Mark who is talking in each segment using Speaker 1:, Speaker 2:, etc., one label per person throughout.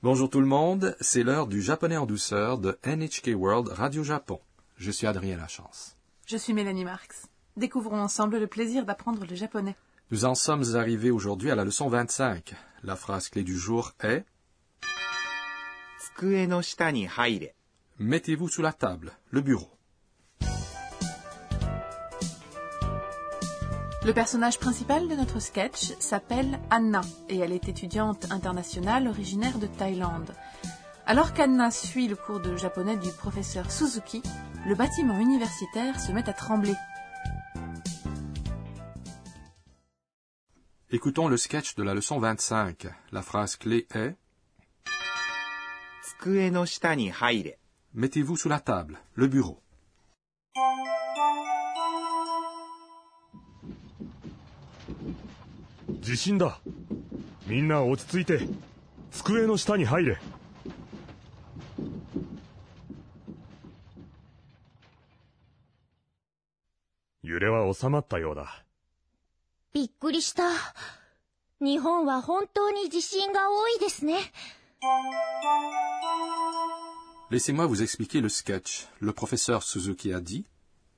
Speaker 1: Bonjour tout le monde, c'est l'heure du japonais en douceur de NHK World Radio Japon. Je suis Adrien Lachance.
Speaker 2: Je suis Mélanie Marx. Découvrons ensemble le plaisir d'apprendre le japonais.
Speaker 1: Nous en sommes arrivés aujourd'hui à la leçon 25. La phrase clé du jour est Mettez-vous sous la table, le bureau.
Speaker 2: Le personnage principal de notre sketch s'appelle Anna et elle est étudiante internationale originaire de Thaïlande. Alors qu'Anna suit le cours de japonais du professeur Suzuki, le bâtiment universitaire se met à trembler.
Speaker 1: Écoutons le sketch de la leçon 25. La phrase clé est Mettez-vous sous la table, le bureau.
Speaker 3: 地震だみんな落ち着いて机の下に入れ揺れは収まったようだ
Speaker 4: びっくりした。日本は本当に地震が多いですね。
Speaker 1: Laissez-moi vous expliquer le sketch. Le professeur Suzuki a dit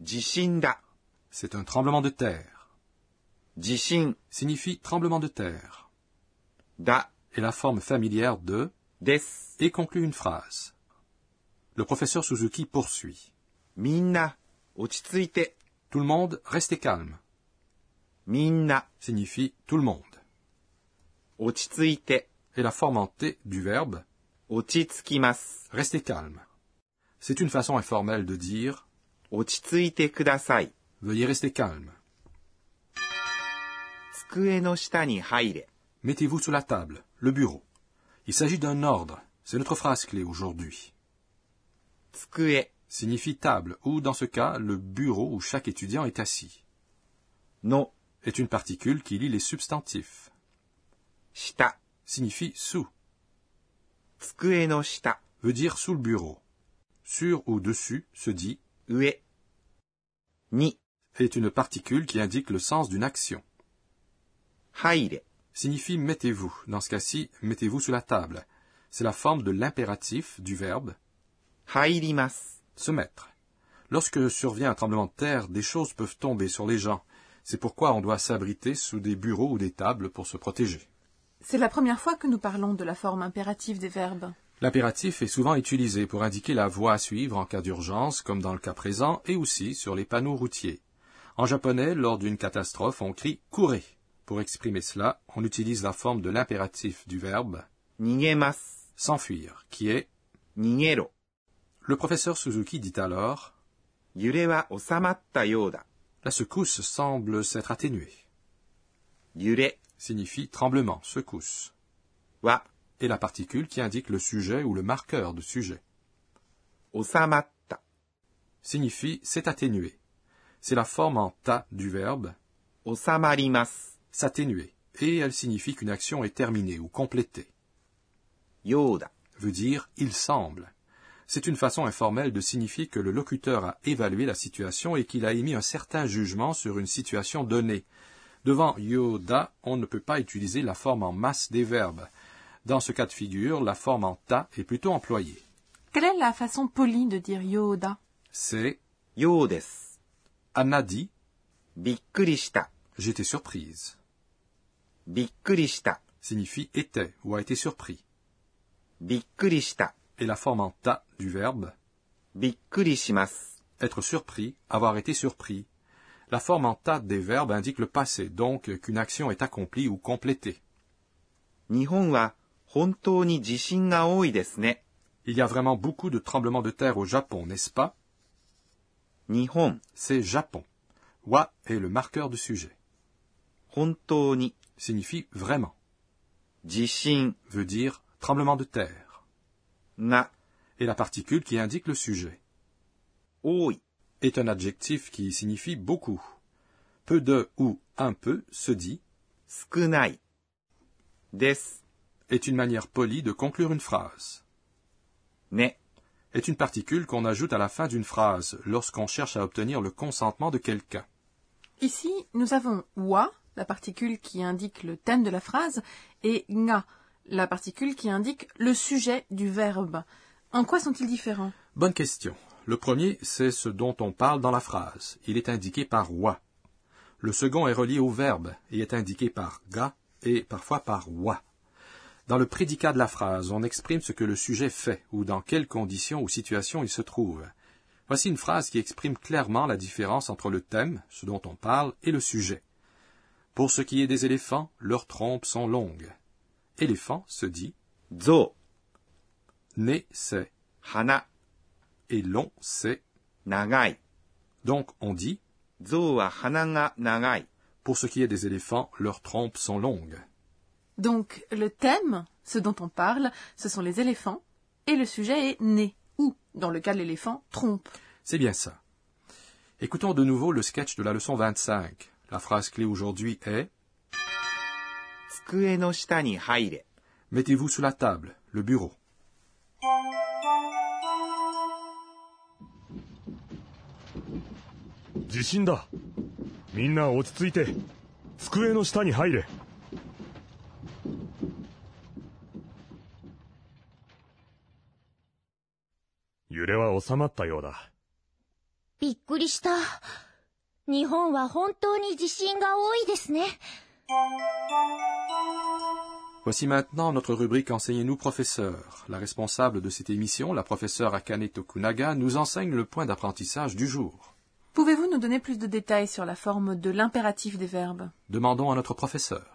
Speaker 5: 地震だ。
Speaker 1: c'est un tremblement de terre.
Speaker 5: Jishin
Speaker 1: signifie tremblement de terre.
Speaker 5: Da
Speaker 1: est la forme familière de
Speaker 5: des
Speaker 1: et conclut une phrase. Le professeur Suzuki poursuit.
Speaker 5: Minna.
Speaker 1: Tout le monde, restez calme.
Speaker 5: Minna
Speaker 1: signifie tout le monde.
Speaker 5: Ochitsuite
Speaker 1: est la forme en T du verbe
Speaker 5: ochitsukimasu.
Speaker 1: Restez calme. C'est une façon informelle de dire
Speaker 5: ochitsuite kudasai.
Speaker 1: Veuillez rester calme. Mettez-vous sous la table, le bureau. Il s'agit d'un ordre. C'est notre phrase clé aujourd'hui. signifie table, ou dans ce cas, le bureau où chaque étudiant est assis.
Speaker 5: Non
Speaker 1: est une particule qui lie les substantifs.
Speaker 5: Shita
Speaker 1: signifie sous.
Speaker 5: Tsukue no shita
Speaker 1: veut dire sous le bureau. Sur ou dessus se dit
Speaker 5: ue. Ni
Speaker 1: est une particule qui indique le sens d'une action signifie mettez-vous. Dans ce cas-ci, mettez-vous sous la table. C'est la forme de l'impératif du verbe
Speaker 5: hairimas,
Speaker 1: se mettre. Lorsque survient un tremblement de terre, des choses peuvent tomber sur les gens. C'est pourquoi on doit s'abriter sous des bureaux ou des tables pour se protéger.
Speaker 2: C'est la première fois que nous parlons de la forme impérative des verbes.
Speaker 1: L'impératif est souvent utilisé pour indiquer la voie à suivre en cas d'urgence, comme dans le cas présent, et aussi sur les panneaux routiers. En japonais, lors d'une catastrophe, on crie courez. Pour exprimer cela, on utilise la forme de l'impératif du verbe s'enfuir, qui est
Speaker 5: Nigero.
Speaker 1: Le professeur Suzuki dit alors La secousse semble s'être atténuée.
Speaker 5: Yure
Speaker 1: signifie tremblement, secousse.
Speaker 5: Wa
Speaker 1: est la particule qui indique le sujet ou le marqueur de sujet.
Speaker 5: Osamatta
Speaker 1: signifie s'est atténué. C'est la forme en ta du verbe
Speaker 5: osamarimasu
Speaker 1: s'atténuer, et elle signifie qu'une action est terminée ou complétée.
Speaker 5: Yoda
Speaker 1: veut dire il semble. C'est une façon informelle de signifier que le locuteur a évalué la situation et qu'il a émis un certain jugement sur une situation donnée. Devant yoda, on ne peut pas utiliser la forme en masse des verbes. Dans ce cas de figure, la forme en ta est plutôt employée.
Speaker 2: Quelle est la façon polie de dire yoda?
Speaker 1: C'est
Speaker 5: yodes.
Speaker 1: Anna dit J'étais surprise. Signifie était ou a été surpris.
Speaker 5: Bikkurishita
Speaker 1: est la forme en ta du verbe
Speaker 5: bikkurishimasu.
Speaker 1: Être surpris, avoir été surpris. La forme en ta des verbes indique le passé, donc qu'une action est accomplie ou complétée. Il y a vraiment beaucoup de tremblements de terre au Japon, n'est-ce pas? C'est Japon. Wa est le marqueur du sujet signifie vraiment.
Speaker 5: Jishin
Speaker 1: veut dire tremblement de terre.
Speaker 5: Na
Speaker 1: est la particule qui indique le sujet.
Speaker 5: Oi
Speaker 1: est un adjectif qui signifie beaucoup. Peu de ou un peu se dit
Speaker 5: Skunai des
Speaker 1: est une manière polie de conclure une phrase.
Speaker 5: Ne
Speaker 1: est une particule qu'on ajoute à la fin d'une phrase lorsqu'on cherche à obtenir le consentement de quelqu'un.
Speaker 2: Ici, nous avons wa la particule qui indique le thème de la phrase, et nga, la particule qui indique le sujet du verbe. En quoi sont-ils différents?
Speaker 1: Bonne question. Le premier, c'est ce dont on parle dans la phrase. Il est indiqué par wa. Le second est relié au verbe et est indiqué par ga et parfois par wa. Dans le prédicat de la phrase, on exprime ce que le sujet fait ou dans quelles conditions ou situations il se trouve. Voici une phrase qui exprime clairement la différence entre le thème, ce dont on parle, et le sujet. Pour ce qui est des éléphants, leurs trompes sont longues. Éléphant se dit
Speaker 5: zo.
Speaker 1: Nez c'est
Speaker 5: hana.
Speaker 1: Et long c'est
Speaker 5: nagai.
Speaker 1: Donc on dit
Speaker 5: zo wa hana ga nagai.
Speaker 1: Pour ce qui est des éléphants, leurs trompes sont longues.
Speaker 2: Donc le thème, ce dont on parle, ce sont les éléphants et le sujet est né ou dans le cas de l'éléphant trompe.
Speaker 1: C'est bien ça. Écoutons de nouveau le sketch de la leçon 25. La phrase clé aujourd'hui est
Speaker 5: 机の下に入れ。
Speaker 1: Mettez-vous sous la table, le bureau.
Speaker 3: 揺れは収まったようだ
Speaker 4: びっくりした。日本は本当に地震が多いですね。
Speaker 1: Voici maintenant notre rubrique Enseignez-nous professeur. La responsable de cette émission, la professeure Akane Tokunaga, nous enseigne le point d'apprentissage du jour.
Speaker 2: Pouvez-vous nous donner plus de détails sur la forme de l'impératif des verbes
Speaker 1: Demandons à notre professeur.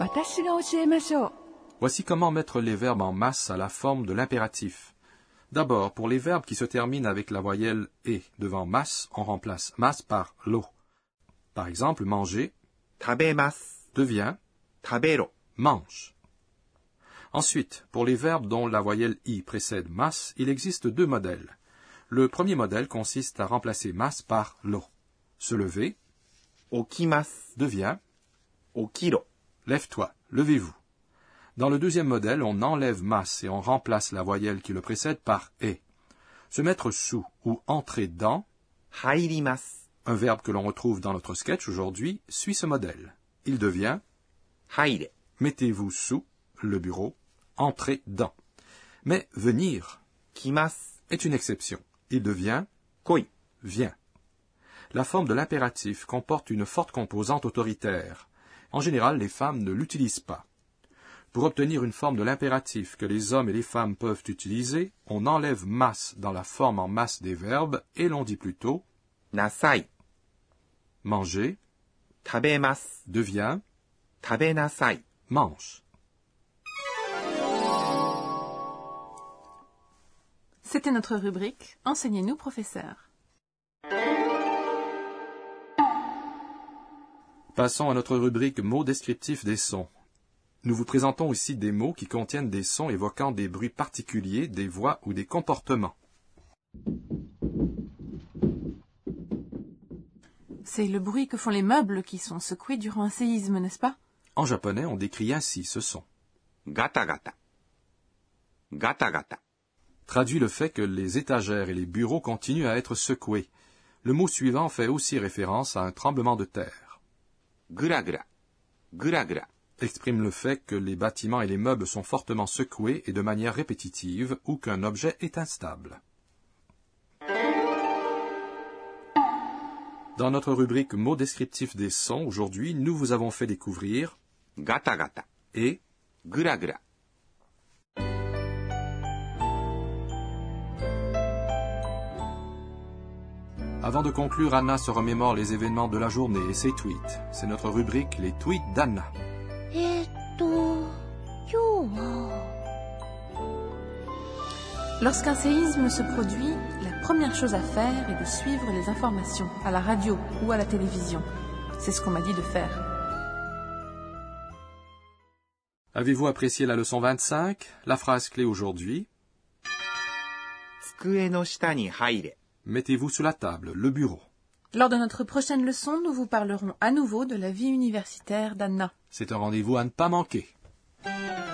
Speaker 6: 私が教えましょう
Speaker 1: Voici comment mettre les verbes en masse à la forme de l'impératif. D'abord, pour les verbes qui se terminent avec la voyelle et devant mas, on remplace mas par lo. Par exemple, manger devient mange. Ensuite, pour les verbes dont la voyelle i précède mas, il existe deux modèles. Le premier modèle consiste à remplacer mas par lo. Se lever
Speaker 5: okimas
Speaker 1: devient
Speaker 5: okiro.
Speaker 1: Lève-toi, levez-vous. Dans le deuxième modèle, on enlève mas et on remplace la voyelle qui le précède par e. Se mettre sous ou entrer dans, un verbe que l'on retrouve dans notre sketch aujourd'hui, suit ce modèle. Il devient Mettez-vous sous le bureau, entrez dans. Mais venir est une exception. Il devient
Speaker 5: koi,
Speaker 1: vient. La forme de l'impératif comporte une forte composante autoritaire. En général, les femmes ne l'utilisent pas. Pour obtenir une forme de l'impératif que les hommes et les femmes peuvent utiliser, on enlève masse dans la forme en masse des verbes et l'on dit plutôt
Speaker 5: nasai.
Speaker 1: Manger. Devient
Speaker 5: tabenasai.
Speaker 1: Mange.
Speaker 2: C'était notre rubrique Enseignez-nous, professeur.
Speaker 1: Passons à notre rubrique mots descriptifs des sons. Nous vous présentons ici des mots qui contiennent des sons évoquant des bruits particuliers, des voix ou des comportements.
Speaker 2: C'est le bruit que font les meubles qui sont secoués durant un séisme, n'est-ce pas?
Speaker 1: En japonais, on décrit ainsi ce son.
Speaker 5: Gata gata. Gata gata.
Speaker 1: Traduit le fait que les étagères et les bureaux continuent à être secoués. Le mot suivant fait aussi référence à un tremblement de terre.
Speaker 5: Gura gura
Speaker 1: exprime le fait que les bâtiments et les meubles sont fortement secoués et de manière répétitive ou qu'un objet est instable. Dans notre rubrique mots descriptifs des sons, aujourd'hui, nous vous avons fait découvrir
Speaker 5: gata gata
Speaker 1: et
Speaker 5: gra gra.
Speaker 1: Avant de conclure, Anna se remémore les événements de la journée et ses tweets. C'est notre rubrique Les tweets d'Anna.
Speaker 4: えーっと、今日は、
Speaker 2: Lorsqu'un séisme se produit, la première chose à faire est de suivre les informations à la radio ou à la télévision. C'est ce qu'on m'a dit de faire.
Speaker 1: Avez-vous apprécié la leçon 25 La phrase clé aujourd'hui
Speaker 5: 机の下に入れ。
Speaker 1: Mettez-vous sous la table, le bureau.
Speaker 2: Lors de notre prochaine leçon, nous vous parlerons à nouveau de la vie universitaire d'Anna.
Speaker 1: C'est un rendez-vous à ne pas manquer.「